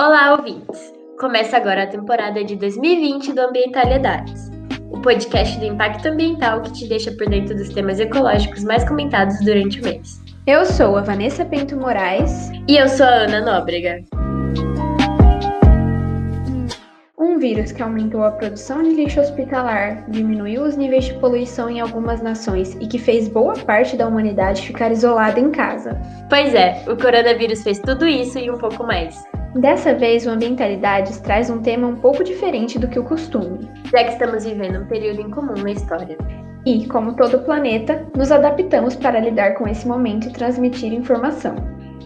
Olá, ouvintes! Começa agora a temporada de 2020 do Ambientalidades, o podcast do impacto ambiental que te deixa por dentro dos temas ecológicos mais comentados durante o mês. Eu sou a Vanessa Pinto Moraes. E eu sou a Ana Nóbrega. Um vírus que aumentou a produção de lixo hospitalar, diminuiu os níveis de poluição em algumas nações e que fez boa parte da humanidade ficar isolada em casa. Pois é, o coronavírus fez tudo isso e um pouco mais. Dessa vez, o Ambientalidades traz um tema um pouco diferente do que o costume, já que estamos vivendo um período incomum na história. E, como todo o planeta, nos adaptamos para lidar com esse momento e transmitir informação.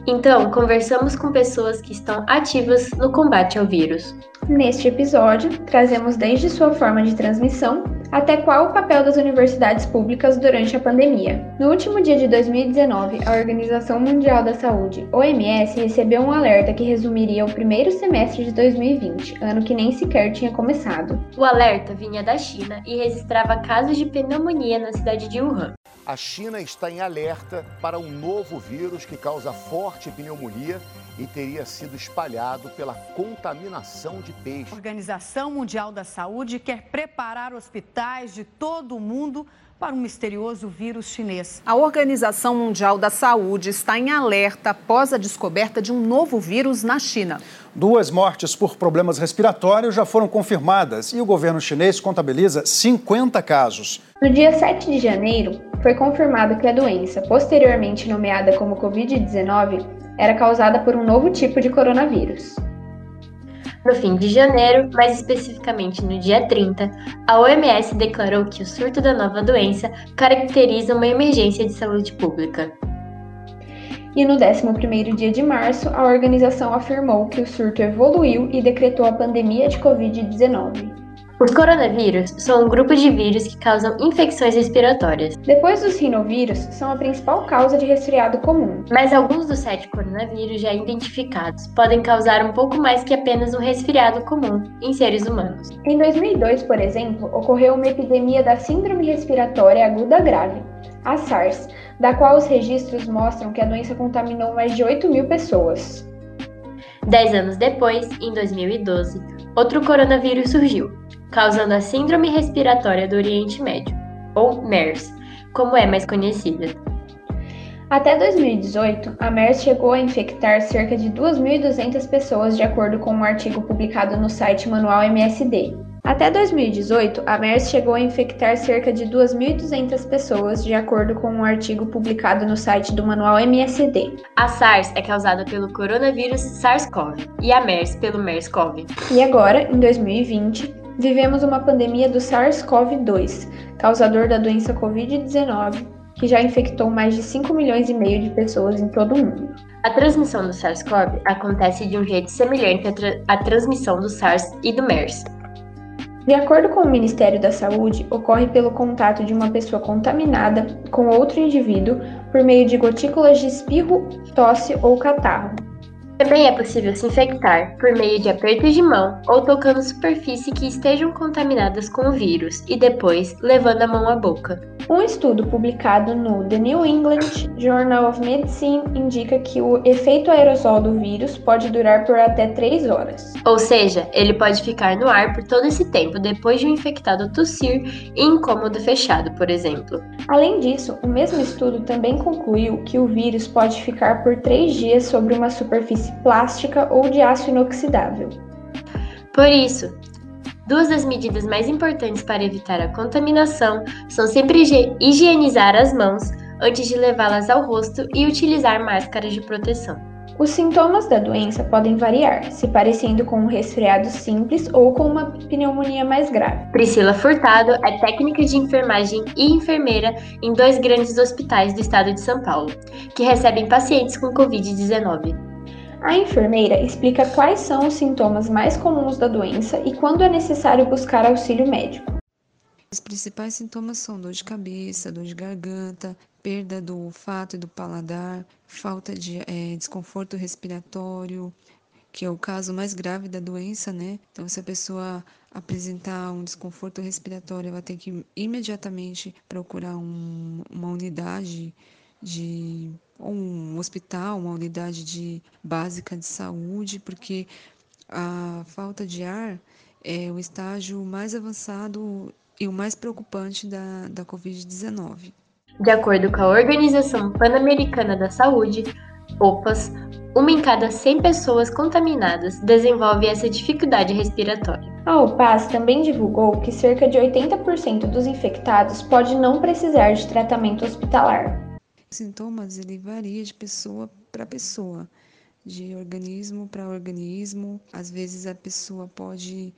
Então, conversamos com pessoas que estão ativas no combate ao vírus. Neste episódio, trazemos desde sua forma de transmissão até qual o papel das universidades públicas durante a pandemia. No último dia de 2019, a Organização Mundial da Saúde, OMS, recebeu um alerta que resumiria o primeiro semestre de 2020, ano que nem sequer tinha começado. O alerta vinha da China e registrava casos de pneumonia na cidade de Wuhan. A China está em alerta para um novo vírus que causa forte pneumonia e teria sido espalhado pela contaminação de peixe. A Organização Mundial da Saúde quer preparar hospitais de todo o mundo para um misterioso vírus chinês. A Organização Mundial da Saúde está em alerta após a descoberta de um novo vírus na China. Duas mortes por problemas respiratórios já foram confirmadas e o governo chinês contabiliza 50 casos. No dia 7 de janeiro, foi confirmado que a doença, posteriormente nomeada como Covid-19, era causada por um novo tipo de coronavírus. No fim de janeiro, mais especificamente no dia 30, a OMS declarou que o surto da nova doença caracteriza uma emergência de saúde pública. E no 11º dia de março, a organização afirmou que o surto evoluiu e decretou a pandemia de Covid-19. Os coronavírus são um grupo de vírus que causam infecções respiratórias. Depois dos rinovírus, são a principal causa de resfriado comum. Mas alguns dos sete coronavírus já identificados podem causar um pouco mais que apenas um resfriado comum em seres humanos. Em 2002, por exemplo, ocorreu uma epidemia da Síndrome Respiratória Aguda Grave, a SARS, da qual os registros mostram que a doença contaminou mais de 8 mil pessoas. Dez anos depois, em 2012, outro coronavírus surgiu, causando a Síndrome Respiratória do Oriente Médio, ou MERS, como é mais conhecida. Até 2018, a MERS chegou a infectar cerca de 2.200 pessoas, de acordo com um artigo publicado no site Manual MSD. Até 2018, a MERS chegou a infectar cerca de 2.200 pessoas, de acordo com um artigo publicado no site do Manual MSD. A SARS é causada pelo coronavírus SARS-CoV e a MERS pelo MERS-CoV. E agora, em 2020, vivemos uma pandemia do SARS-CoV-2, causador da doença Covid-19, que já infectou mais de 5 milhões e meio de pessoas em todo o mundo. A transmissão do SARS-CoV acontece de um jeito semelhante à, tra à transmissão do SARS e do MERS. De acordo com o Ministério da Saúde, ocorre pelo contato de uma pessoa contaminada com outro indivíduo por meio de gotículas de espirro, tosse ou catarro. Também é possível se infectar por meio de apertos de mão ou tocando superfícies que estejam contaminadas com o vírus e depois levando a mão à boca. Um estudo publicado no The New England Journal of Medicine indica que o efeito aerosol do vírus pode durar por até 3 horas. Ou seja, ele pode ficar no ar por todo esse tempo depois de um infectado tossir em incômodo fechado, por exemplo. Além disso, o mesmo estudo também concluiu que o vírus pode ficar por 3 dias sobre uma superfície plástica ou de aço inoxidável. Por isso, Duas das medidas mais importantes para evitar a contaminação são sempre higienizar as mãos antes de levá-las ao rosto e utilizar máscaras de proteção. Os sintomas da doença podem variar, se parecendo com um resfriado simples ou com uma pneumonia mais grave. Priscila Furtado é técnica de enfermagem e enfermeira em dois grandes hospitais do estado de São Paulo, que recebem pacientes com Covid-19. A enfermeira explica quais são os sintomas mais comuns da doença e quando é necessário buscar auxílio médico. Os principais sintomas são dor de cabeça, dor de garganta, perda do olfato e do paladar, falta de é, desconforto respiratório, que é o caso mais grave da doença, né? Então, se a pessoa apresentar um desconforto respiratório, ela tem que imediatamente procurar um, uma unidade de um hospital, uma unidade de básica de saúde, porque A falta de ar é o estágio mais avançado e o mais preocupante da, da Covid-19. De acordo com a Organização Pan-Americana da Saúde, OPAS, uma em cada 100 pessoas contaminadas desenvolve essa dificuldade respiratória. A OPAS também divulgou que cerca de 80% dos infectados pode não precisar de tratamento hospitalar. Os sintomas ele varia de pessoa para pessoa, de organismo para organismo. Às vezes a pessoa pode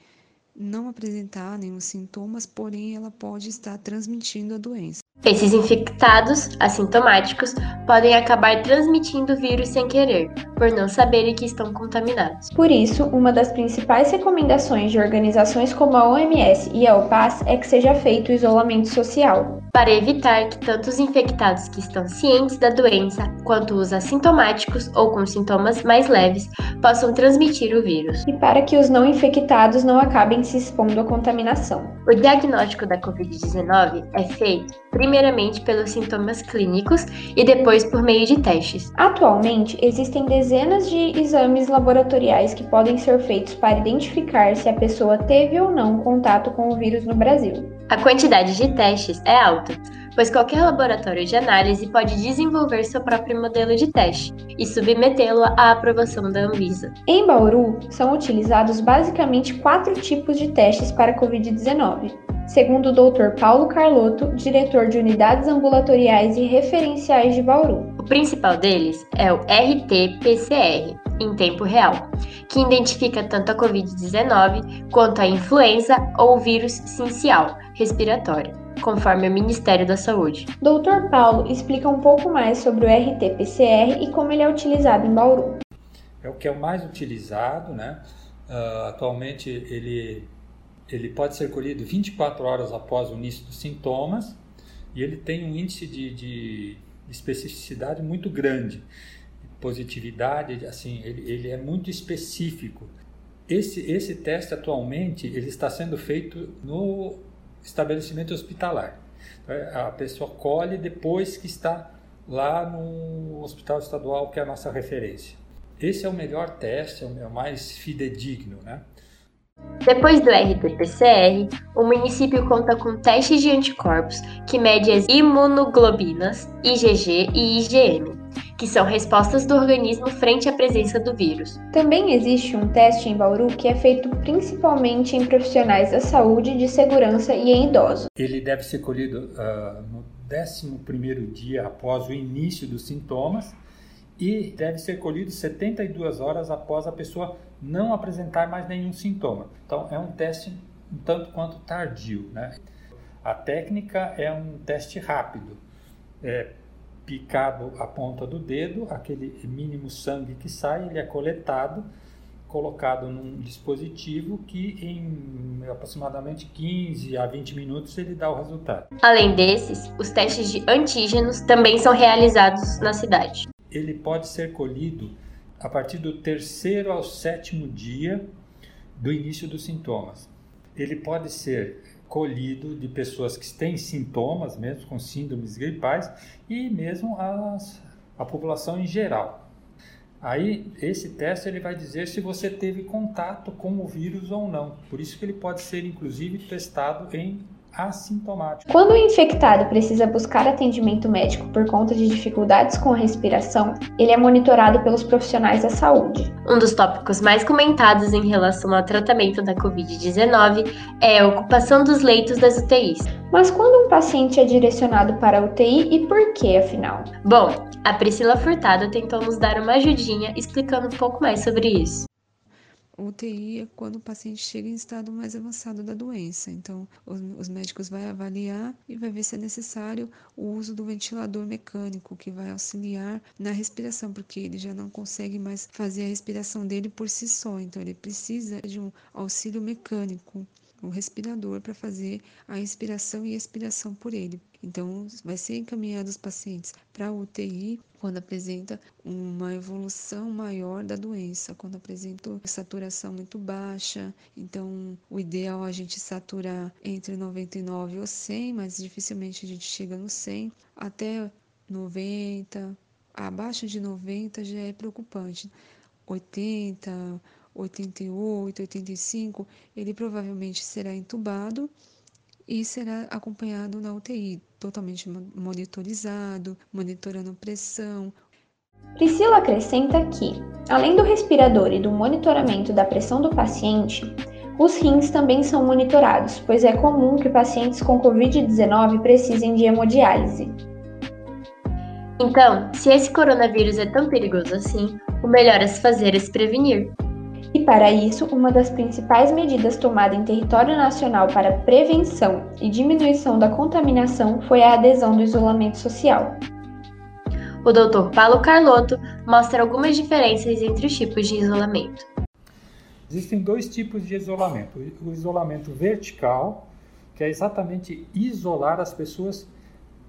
não apresentar nenhum sintomas, porém ela pode estar transmitindo a doença. Esses infectados assintomáticos podem acabar transmitindo o vírus sem querer, por não saberem que estão contaminados. Por isso, uma das principais recomendações de organizações como a OMS e a OPAS é que seja feito o isolamento social. Para evitar que tanto os infectados que estão cientes da doença, quanto os assintomáticos ou com sintomas mais leves possam transmitir o vírus. E para que os não infectados não acabem se expondo à contaminação. O diagnóstico da Covid-19 é feito primeiramente pelos sintomas clínicos e depois por meio de testes. Atualmente, existem dezenas de exames laboratoriais que podem ser feitos para identificar se a pessoa teve ou não contato com o vírus no Brasil. A quantidade de testes é alta, pois qualquer laboratório de análise pode desenvolver seu próprio modelo de teste e submetê-lo à aprovação da Anvisa. Em Bauru, são utilizados basicamente quatro tipos de testes para a Covid-19 segundo o Dr. Paulo Carlotto, diretor de unidades ambulatoriais e referenciais de Bauru. O principal deles é o RT-PCR, em tempo real, que identifica tanto a Covid-19 quanto a influenza ou vírus sincial respiratório, conforme o Ministério da Saúde. Dr. Paulo explica um pouco mais sobre o RT-PCR e como ele é utilizado em Bauru. É o que é o mais utilizado, né? Uh, atualmente ele ele pode ser colhido 24 horas após o início dos sintomas e ele tem um índice de, de especificidade muito grande, positividade, assim, ele, ele é muito específico. Esse, esse teste atualmente ele está sendo feito no estabelecimento hospitalar. Então, a pessoa colhe depois que está lá no hospital estadual, que é a nossa referência. Esse é o melhor teste, é o é mais fidedigno, né? Depois do RT-PCR, o município conta com testes de anticorpos que medem as imunoglobinas IgG e IgM, que são respostas do organismo frente à presença do vírus. Também existe um teste em Bauru que é feito principalmente em profissionais da saúde, de segurança e em idosos. Ele deve ser colhido uh, no 11º dia após o início dos sintomas e deve ser colhido 72 horas após a pessoa não apresentar mais nenhum sintoma. Então, é um teste um tanto quanto tardio. Né? A técnica é um teste rápido. É picado a ponta do dedo, aquele mínimo sangue que sai, ele é coletado, colocado num dispositivo que em aproximadamente 15 a 20 minutos ele dá o resultado. Além desses, os testes de antígenos também são realizados na cidade ele pode ser colhido a partir do terceiro ao sétimo dia do início dos sintomas. Ele pode ser colhido de pessoas que têm sintomas, mesmo com síndromes gripais, e mesmo as, a população em geral. Aí, esse teste ele vai dizer se você teve contato com o vírus ou não. Por isso que ele pode ser, inclusive, testado em assintomático. Quando o infectado precisa buscar atendimento médico por conta de dificuldades com a respiração, ele é monitorado pelos profissionais da saúde. Um dos tópicos mais comentados em relação ao tratamento da Covid-19 é a ocupação dos leitos das UTIs. Mas quando um paciente é direcionado para a UTI e por que, afinal? Bom, a Priscila Furtado tentou nos dar uma ajudinha explicando um pouco mais sobre isso. UTI é quando o paciente chega em estado mais avançado da doença. Então, os, os, médicos vão avaliar e vai ver se é necessário o uso do ventilador mecânico, que vai auxiliar na respiração, porque ele já não consegue mais fazer a respiração dele por si só. Então, ele precisa de um auxílio mecânico o respirador para fazer a inspiração e expiração por ele. Então, vai ser encaminhado os pacientes para a UTI quando apresenta uma evolução maior da doença, quando apresenta saturação muito baixa. Então, o ideal é a gente saturar entre 99 ou 100, mas dificilmente a gente chega no 100, até 90. Abaixo de 90 já é preocupante. 80, 88, 85, ele provavelmente será entubado e será acompanhado na UTI, totalmente monitorizado, monitorando pressão. Priscila acrescenta que, além do respirador e do monitoramento da pressão do paciente, os rins também são monitorados, pois é comum que pacientes com Covid-19 precisem de hemodiálise. Então, se esse coronavírus é tão perigoso assim, o melhor a se fazer é se prevenir. E para isso, uma das principais medidas tomadas em território nacional para prevenção e diminuição da contaminação foi a adesão do isolamento social. O Dr. Paulo Carlotto mostra algumas diferenças entre os tipos de isolamento. Existem dois tipos de isolamento: o isolamento vertical, que é exatamente isolar as pessoas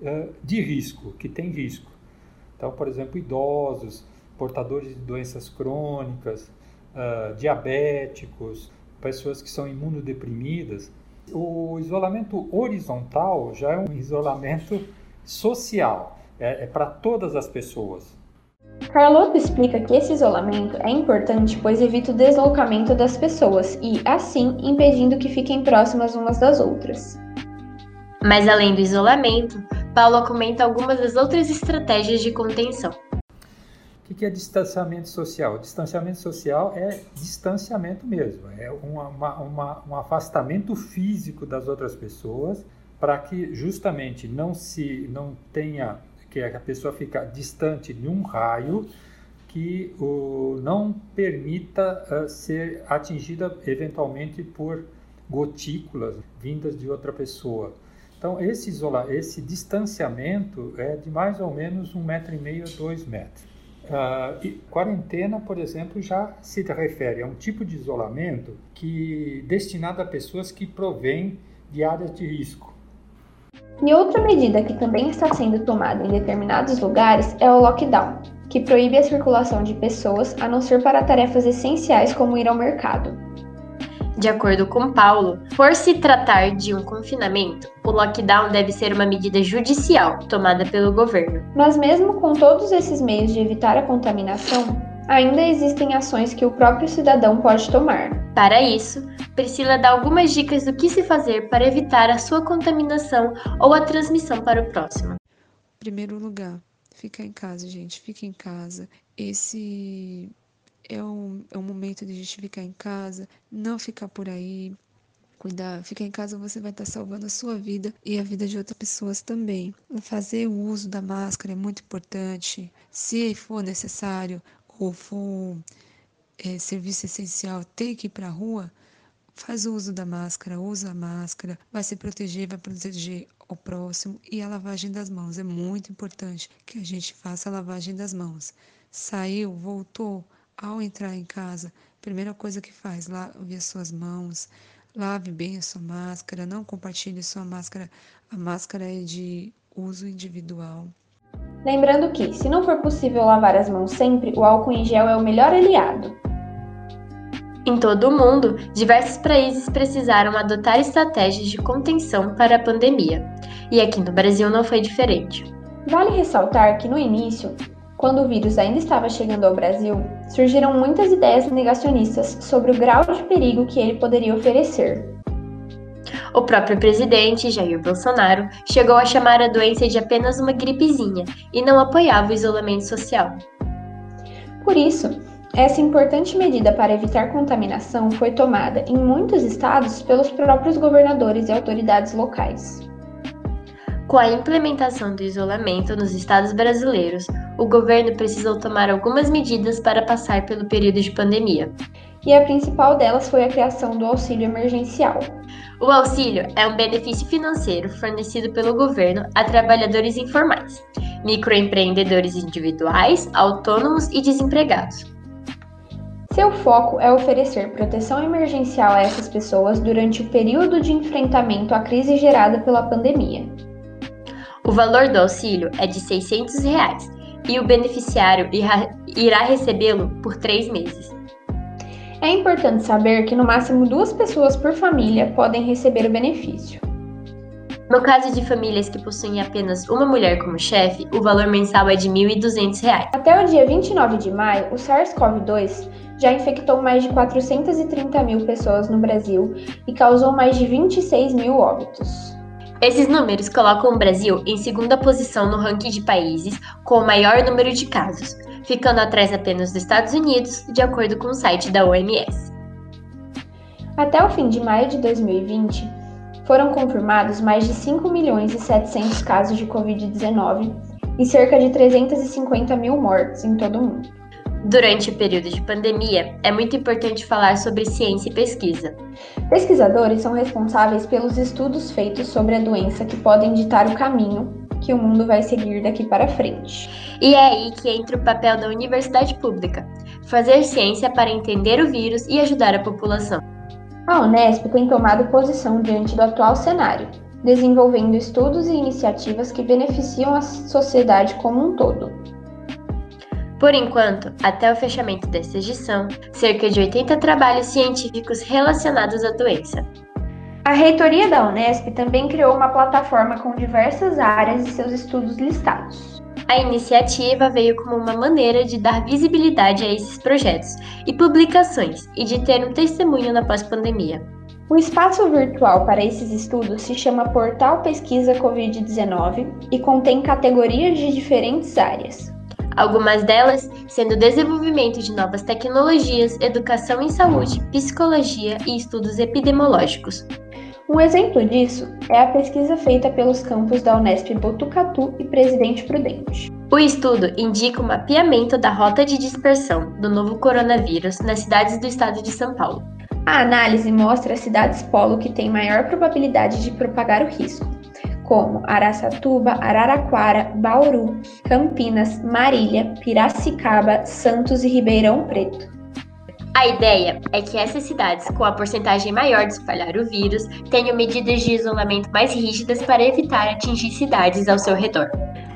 uh, de risco, que têm risco. Então, por exemplo, idosos, portadores de doenças crônicas, uh, diabéticos, pessoas que são imunodeprimidas. O isolamento horizontal já é um isolamento social, é, é para todas as pessoas. Carlotto explica que esse isolamento é importante pois evita o deslocamento das pessoas e, assim, impedindo que fiquem próximas umas das outras. Mas além do isolamento, Paulo comenta algumas das outras estratégias de contenção. O que é distanciamento social? Distanciamento social é distanciamento mesmo, é uma, uma, um afastamento físico das outras pessoas para que justamente não se não tenha que a pessoa fica distante de um raio que o, não permita uh, ser atingida eventualmente por gotículas vindas de outra pessoa. Então esse isola, esse distanciamento é de mais ou menos um metro e meio a dois metros. Uh, quarentena, por exemplo, já se refere a um tipo de isolamento que destinado a pessoas que provêm de áreas de risco. E outra medida que também está sendo tomada em determinados lugares é o lockdown, que proíbe a circulação de pessoas a não ser para tarefas essenciais como ir ao mercado. De acordo com Paulo, por se tratar de um confinamento, o lockdown deve ser uma medida judicial tomada pelo governo. Mas, mesmo com todos esses meios de evitar a contaminação, ainda existem ações que o próprio cidadão pode tomar. Para isso, Priscila dá algumas dicas do que se fazer para evitar a sua contaminação ou a transmissão para o próximo. Primeiro lugar, fica em casa, gente, fica em casa. Esse é um, é um momento de gente ficar em casa, não ficar por aí, cuidar, ficar em casa você vai estar salvando a sua vida e a vida de outras pessoas também. Fazer o uso da máscara é muito importante. Se for necessário ou for é, serviço essencial, ter que ir para a rua, faz o uso da máscara, usa a máscara, vai se proteger, vai proteger o próximo e a lavagem das mãos. É muito importante que a gente faça a lavagem das mãos. Saiu, voltou, ao entrar em casa, primeira coisa que faz, lave as suas mãos, lave bem a sua máscara, não compartilhe sua máscara, a máscara é de uso individual. Lembrando que, se não for possível lavar as mãos sempre, o álcool em gel é o melhor aliado. Em todo o mundo, diversos países precisaram adotar estratégias de contenção para a pandemia, e aqui no Brasil não foi diferente. Vale ressaltar que no início, quando o vírus ainda estava chegando ao Brasil, surgiram muitas ideias negacionistas sobre o grau de perigo que ele poderia oferecer. O próprio presidente, Jair Bolsonaro, chegou a chamar a doença de apenas uma gripezinha e não apoiava o isolamento social. Por isso, essa importante medida para evitar contaminação foi tomada em muitos estados pelos próprios governadores e autoridades locais. Com a implementação do isolamento nos estados brasileiros, o governo precisou tomar algumas medidas para passar pelo período de pandemia. E a principal delas foi a criação do auxílio emergencial. O auxílio é um benefício financeiro fornecido pelo governo a trabalhadores informais, microempreendedores individuais, autônomos e desempregados. Seu foco é oferecer proteção emergencial a essas pessoas durante o período de enfrentamento à crise gerada pela pandemia. O valor do auxílio é de 600 reais, e o beneficiário irá recebê-lo por três meses. É importante saber que no máximo duas pessoas por família podem receber o benefício. No caso de famílias que possuem apenas uma mulher como chefe, o valor mensal é de R$ 1.200. Até o dia 29 de maio, o SARS-CoV-2 já infectou mais de 430 mil pessoas no Brasil e causou mais de 26 mil óbitos. Esses números colocam o Brasil em segunda posição no ranking de países com o maior número de casos, ficando atrás apenas dos Estados Unidos, de acordo com o site da OMS. Até o fim de maio de 2020, foram confirmados mais de 5 milhões e 700 casos de Covid-19 e cerca de 350 mil mortes em todo o mundo. Durante o período de pandemia, é muito importante falar sobre ciência e pesquisa. Pesquisadores são responsáveis pelos estudos feitos sobre a doença que podem ditar o caminho que o mundo vai seguir daqui para frente. E é aí que entra o papel da universidade pública: fazer ciência para entender o vírus e ajudar a população. A Unesp tem tomado posição diante do atual cenário, desenvolvendo estudos e iniciativas que beneficiam a sociedade como um todo. Por enquanto, até o fechamento desta edição, cerca de 80 trabalhos científicos relacionados à doença. A reitoria da Unesp também criou uma plataforma com diversas áreas e seus estudos listados. A iniciativa veio como uma maneira de dar visibilidade a esses projetos e publicações e de ter um testemunho na pós-pandemia. O espaço virtual para esses estudos se chama Portal Pesquisa Covid-19 e contém categorias de diferentes áreas, algumas delas sendo desenvolvimento de novas tecnologias, educação em saúde, psicologia e estudos epidemiológicos. Um exemplo disso é a pesquisa feita pelos campos da Unesp Botucatu e Presidente Prudente. O estudo indica o mapeamento da rota de dispersão do novo coronavírus nas cidades do estado de São Paulo. A análise mostra as cidades polo que têm maior probabilidade de propagar o risco, como Araçatuba, Araraquara, Bauru, Campinas, Marília, Piracicaba, Santos e Ribeirão Preto. A ideia é que essas cidades com a porcentagem maior de espalhar o vírus tenham medidas de isolamento mais rígidas para evitar atingir cidades ao seu redor.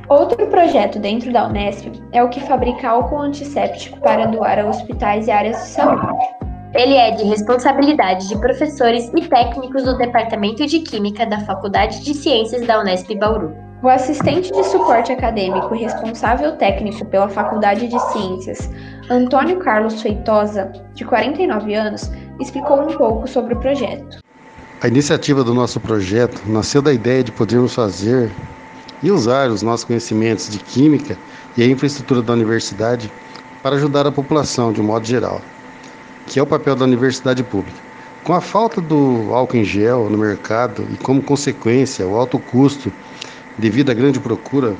Outro projeto dentro da Unesp é o que fabrica álcool antisséptico para doar a hospitais e áreas de saúde. Ele é de responsabilidade de professores e técnicos do Departamento de Química da Faculdade de Ciências da Unesp Bauru. O assistente de suporte acadêmico e responsável técnico pela Faculdade de Ciências, Antônio Carlos Feitosa, de 49 anos, explicou um pouco sobre o projeto. A iniciativa do nosso projeto nasceu da ideia de podermos fazer e usar os nossos conhecimentos de química e a infraestrutura da universidade para ajudar a população de um modo geral que é o papel da universidade pública. Com a falta do álcool em gel no mercado e como consequência o alto custo devido à grande procura,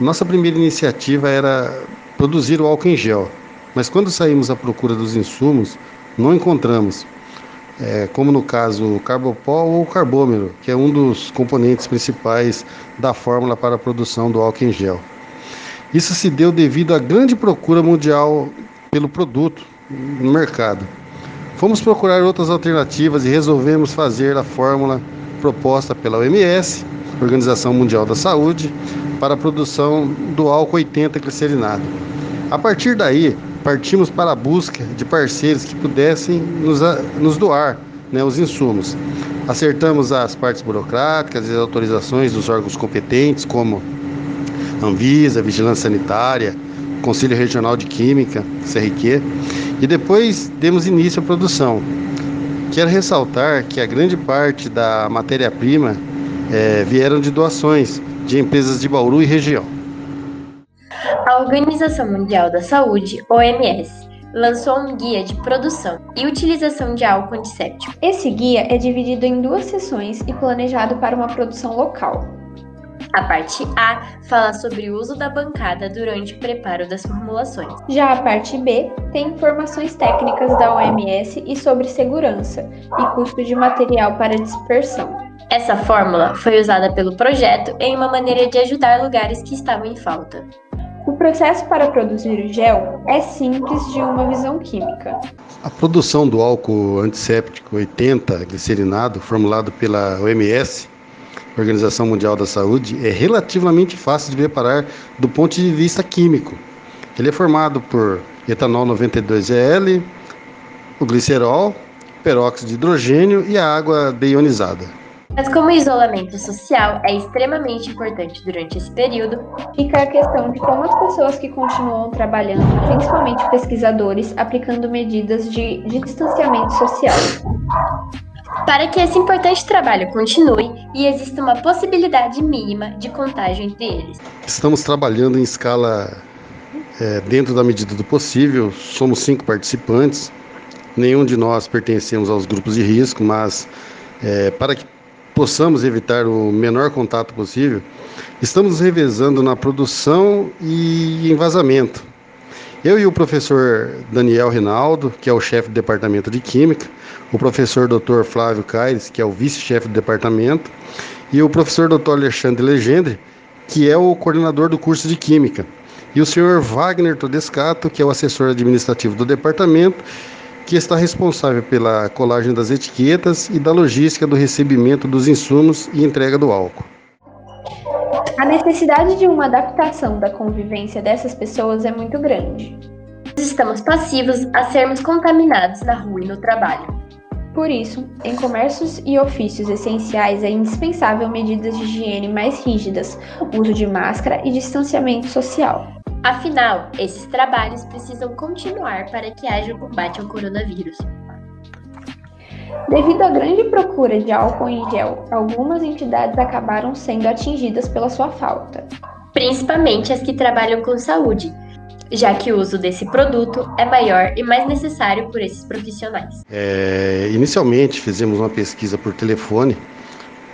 nossa primeira iniciativa era produzir o álcool em gel. Mas quando saímos à procura dos insumos, não encontramos, é, como no caso o carbopol ou o carbômero, que é um dos componentes principais da fórmula para a produção do álcool em gel. Isso se deu devido à grande procura mundial pelo produto no mercado. Fomos procurar outras alternativas e resolvemos fazer a fórmula proposta pela OMS, Organização Mundial da Saúde, para a produção do álcool 80 glicerinado. A partir daí, partimos para a busca de parceiros que pudessem nos, nos doar né, os insumos. Acertamos as partes burocráticas e as autorizações dos órgãos competentes, como Anvisa, Vigilância Sanitária, Conselho Regional de Química, CRQ, e depois demos início à produção. Quero ressaltar que a grande parte da matéria-prima é, vieram de doações de empresas de Bauru e região. A Organização Mundial da Saúde, OMS, lançou um guia de produção e utilização de álcool antisséptico. Esse guia é dividido em duas sessões e planejado para uma produção local. A parte A fala sobre o uso da bancada durante o preparo das formulações. Já a parte B tem informações técnicas da OMS e sobre segurança e custo de material para dispersão. Essa fórmula foi usada pelo projeto em uma maneira de ajudar lugares que estavam em falta. O processo para produzir o gel é simples de uma visão química. A produção do álcool antisséptico 80 glicerinado, formulado pela OMS, Organização Mundial da Saúde, é relativamente fácil de preparar do ponto de vista químico. Ele é formado por etanol 92EL, o glicerol, peróxido de hidrogênio e a água deionizada. Mas como o isolamento social é extremamente importante durante esse período, fica a questão de como as pessoas que continuam trabalhando, principalmente pesquisadores, aplicando medidas de distanciamento social. Para que esse importante trabalho continue e exista uma possibilidade mínima de contágio entre eles. Estamos trabalhando em escala é, dentro da medida do possível. Somos cinco participantes. Nenhum de nós pertencemos aos grupos de risco, mas é, para que possamos evitar o menor contato possível, estamos revezando na produção e em vazamento. Eu e o professor Daniel Rinaldo, que é o chefe do departamento de Química, o professor Dr. Flávio Caires, que é o vice-chefe do departamento, e o professor Dr. Alexandre Legendre, que é o coordenador do curso de Química, e o senhor Wagner Todescato, que é o assessor administrativo do departamento que está responsável pela colagem das etiquetas e da logística do recebimento dos insumos e entrega do álcool. A necessidade de uma adaptação da convivência dessas pessoas é muito grande. Estamos passivos a sermos contaminados na rua e no trabalho. Por isso, em comércios e ofícios essenciais é indispensável medidas de higiene mais rígidas, uso de máscara e distanciamento social. Afinal, esses trabalhos precisam continuar para que haja o combate ao coronavírus. Devido à grande procura de álcool em gel, algumas entidades acabaram sendo atingidas pela sua falta. Principalmente as que trabalham com saúde, já que o uso desse produto é maior e mais necessário por esses profissionais. É, inicialmente fizemos uma pesquisa por telefone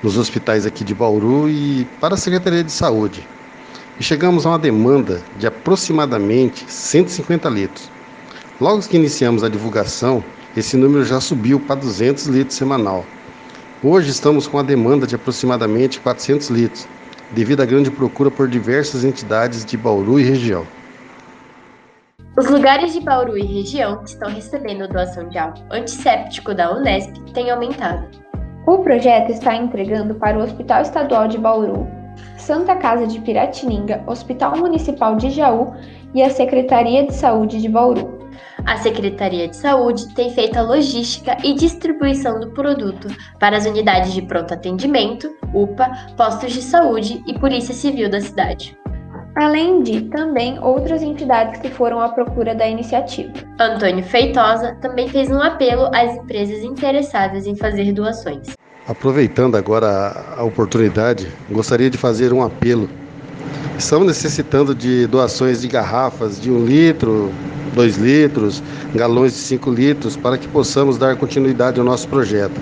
nos hospitais aqui de Bauru e para a Secretaria de Saúde e chegamos a uma demanda de aproximadamente 150 litros. Logo que iniciamos a divulgação, esse número já subiu para 200 litros semanal. Hoje estamos com a demanda de aproximadamente 400 litros, devido à grande procura por diversas entidades de Bauru e região. Os lugares de Bauru e região que estão recebendo doação de álcool antisséptico da Unesp têm aumentado. O projeto está entregando para o Hospital Estadual de Bauru Santa Casa de Piratininga, Hospital Municipal de Jaú e a Secretaria de Saúde de Bauru. A Secretaria de Saúde tem feito a logística e distribuição do produto para as unidades de pronto atendimento, UPA, postos de saúde e Polícia Civil da cidade. Além de também outras entidades que foram à procura da iniciativa. Antônio Feitosa também fez um apelo às empresas interessadas em fazer doações. Aproveitando agora a oportunidade, gostaria de fazer um apelo. Estamos necessitando de doações de garrafas de um litro, dois litros, galões de cinco litros, para que possamos dar continuidade ao nosso projeto.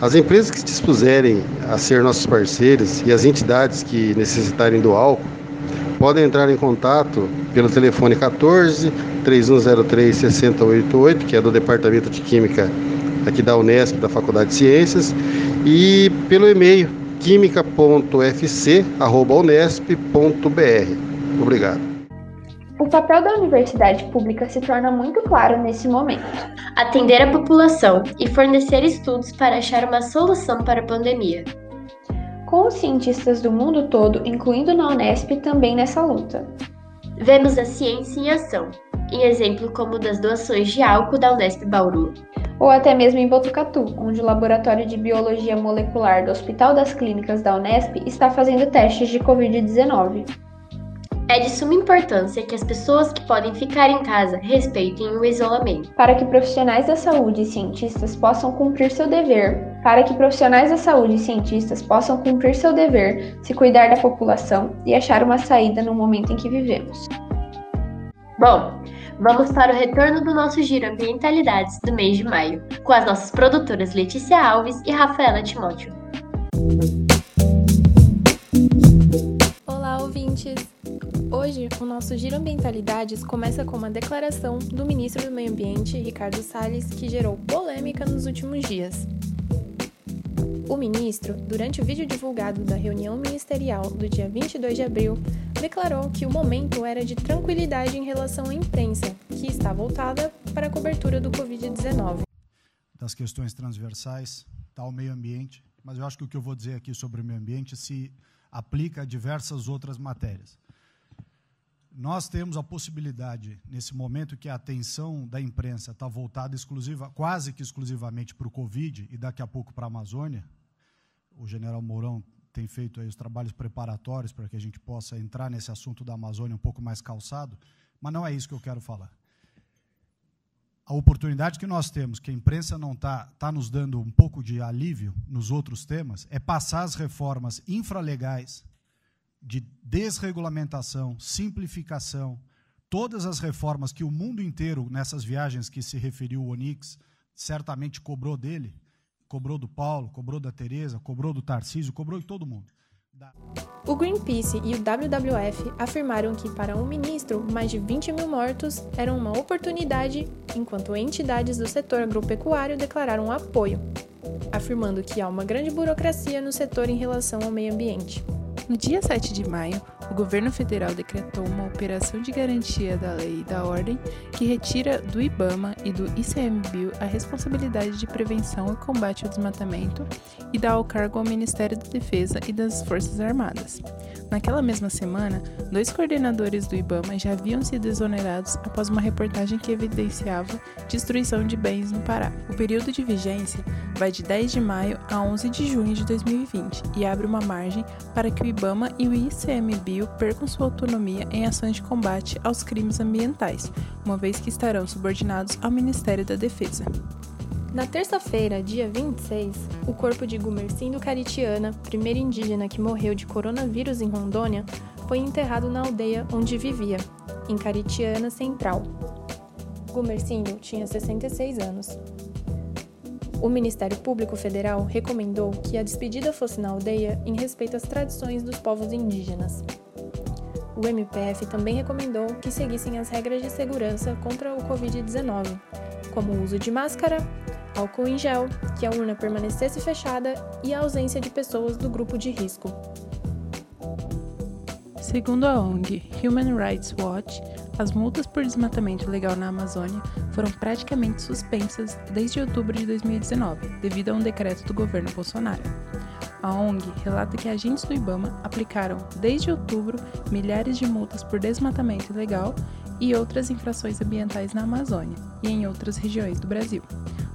As empresas que dispuserem a ser nossos parceiros e as entidades que necessitarem do álcool podem entrar em contato pelo telefone 14 3103 6088, que é do Departamento de Química aqui da Unesp, da Faculdade de Ciências, e pelo e-mail química.fc.unesp.br. Obrigado. O papel da universidade pública se torna muito claro nesse momento. Atender a população e fornecer estudos para achar uma solução para a pandemia. Com os cientistas do mundo todo, incluindo na Unesp, também nessa luta. Vemos a ciência em ação, em exemplo como das doações de álcool da Unesp Bauru, ou até mesmo em Botucatu, onde o Laboratório de Biologia Molecular do Hospital das Clínicas da Unesp está fazendo testes de Covid-19. É de suma importância que as pessoas que podem ficar em casa respeitem o isolamento. Para que profissionais da saúde e cientistas possam cumprir seu dever, para que profissionais da saúde e cientistas possam cumprir seu dever, se cuidar da população e achar uma saída no momento em que vivemos. Bom, Vamos para o retorno do nosso giro Ambientalidades do mês de maio, com as nossas produtoras Letícia Alves e Rafaela Timóteo. Olá, ouvintes! Hoje, o nosso Giro Ambientalidades começa com uma declaração do ministro do Meio Ambiente, Ricardo Salles, que gerou polêmica nos últimos dias. O ministro, durante o vídeo divulgado da reunião ministerial do dia 22 de abril, declarou que o momento era de tranquilidade em relação à imprensa, que está voltada para a cobertura do Covid-19. Das questões transversais, está o meio ambiente, mas eu acho que o que eu vou dizer aqui sobre o meio ambiente se aplica a diversas outras matérias. Nós temos a possibilidade, nesse momento que a atenção da imprensa está voltada exclusiva, quase que exclusivamente para o Covid e daqui a pouco para a Amazônia, o general Mourão tem feito aí os trabalhos preparatórios para que a gente possa entrar nesse assunto da Amazônia um pouco mais calçado, mas não é isso que eu quero falar. A oportunidade que nós temos, que a imprensa não está tá nos dando um pouco de alívio nos outros temas, é passar as reformas infralegais de desregulamentação, simplificação, todas as reformas que o mundo inteiro, nessas viagens que se referiu o Onix, certamente cobrou dele, cobrou do Paulo, cobrou da Tereza, cobrou do Tarcísio, cobrou de todo mundo. O Greenpeace e o WWF afirmaram que, para um ministro, mais de 20 mil mortos eram uma oportunidade, enquanto entidades do setor agropecuário declararam apoio, afirmando que há uma grande burocracia no setor em relação ao meio ambiente. No dia 7 de maio, governo federal decretou uma operação de garantia da lei e da ordem que retira do IBAMA e do ICMBio a responsabilidade de prevenção e combate ao desmatamento e dá ao cargo ao Ministério da Defesa e das Forças Armadas. Naquela mesma semana, dois coordenadores do IBAMA já haviam sido exonerados após uma reportagem que evidenciava destruição de bens no Pará. O período de vigência vai de 10 de maio a 11 de junho de 2020 e abre uma margem para que o IBAMA e o ICMBio percam sua autonomia em ações de combate aos crimes ambientais, uma vez que estarão subordinados ao Ministério da Defesa. Na terça-feira, dia 26, o corpo de Gumercindo Caritiana, primeiro indígena que morreu de coronavírus em Rondônia, foi enterrado na aldeia onde vivia, em Caritiana Central. Gumercindo tinha 66 anos. O Ministério Público Federal recomendou que a despedida fosse na aldeia em respeito às tradições dos povos indígenas. O MPF também recomendou que seguissem as regras de segurança contra o Covid-19, como o uso de máscara, álcool em gel, que a urna permanecesse fechada e a ausência de pessoas do grupo de risco. Segundo a ONG Human Rights Watch, as multas por desmatamento ilegal na Amazônia foram praticamente suspensas desde outubro de 2019, devido a um decreto do governo Bolsonaro. A ONG relata que agentes do IBAMA aplicaram, desde outubro, milhares de multas por desmatamento ilegal e outras infrações ambientais na Amazônia e em outras regiões do Brasil.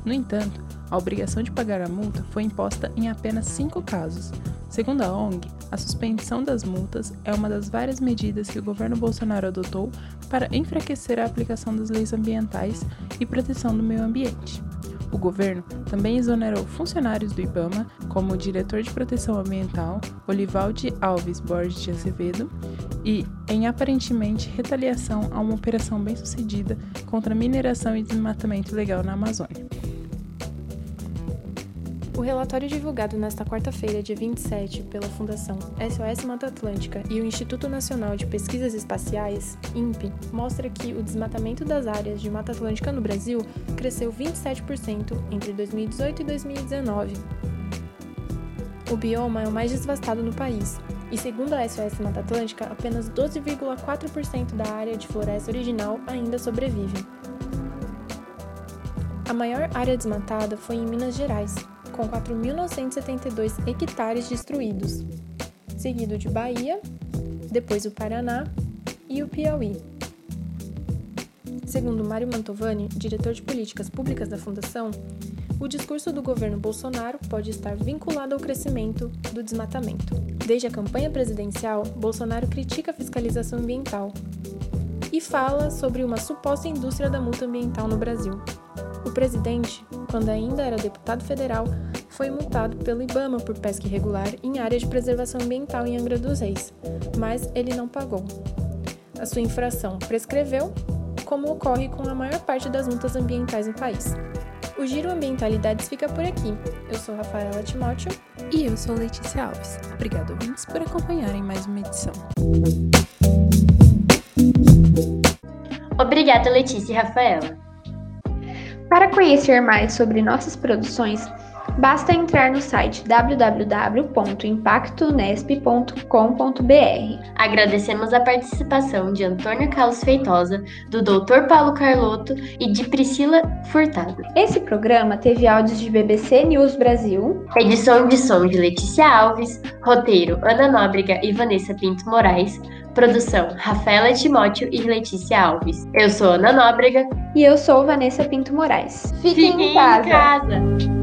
No entanto, a obrigação de pagar a multa foi imposta em apenas cinco casos. Segundo a ONG, a suspensão das multas é uma das várias medidas que o governo Bolsonaro adotou para enfraquecer a aplicação das leis ambientais e proteção do meio ambiente. O governo também exonerou funcionários do IBAMA, como o diretor de proteção ambiental, Olivaldi Alves Borges de Azevedo, e em aparentemente retaliação a uma operação bem-sucedida contra mineração e desmatamento ilegal na Amazônia. O relatório divulgado nesta quarta-feira, dia 27, pela Fundação SOS Mata Atlântica e o Instituto Nacional de Pesquisas Espaciais, INPE, mostra que o desmatamento das áreas de Mata Atlântica no Brasil cresceu 27% entre 2018 e 2019. O bioma é o mais devastado no país, e segundo a SOS Mata Atlântica, apenas 12,4% da área de floresta original ainda sobrevive. A maior área desmatada foi em Minas Gerais, com 4.972 hectares destruídos, seguido de Bahia, depois o Paraná e o Piauí. Segundo Mário Mantovani, diretor de políticas públicas da Fundação, o discurso do governo Bolsonaro pode estar vinculado ao crescimento do desmatamento. Desde a campanha presidencial, Bolsonaro critica a fiscalização ambiental e fala sobre uma suposta indústria da multa ambiental no Brasil. O presidente, quando ainda era deputado federal, foi multado pelo IBAMA por pesca irregular em área de preservação ambiental em Angra dos Reis, mas ele não pagou. A sua infração prescreveu, como ocorre com a maior parte das multas ambientais no país. O Giro Ambientalidades fica por aqui. Eu sou Rafaela Timóteo. E eu sou Letícia Alves. Obrigada, ouvintes, por acompanharem mais uma edição. Obrigada, Letícia e Rafaela. Para conhecer mais sobre nossas produções, basta entrar no site www.impactunesp.com.br. Agradecemos a participação de Antônio Carlos Feitosa, do Dr. Paulo Carlotto e de Priscila Furtado. Esse programa teve áudios de BBC News Brasil, edição de som de Letícia Alves, roteiro Ana Nóbrega e Vanessa Pinto Moraes, Produção: Rafaela Timóteo e Letícia Alves. Eu sou Ana Nóbrega. E eu sou Vanessa Pinto Moraes. Fiquem, Fiquem em casa. Em casa.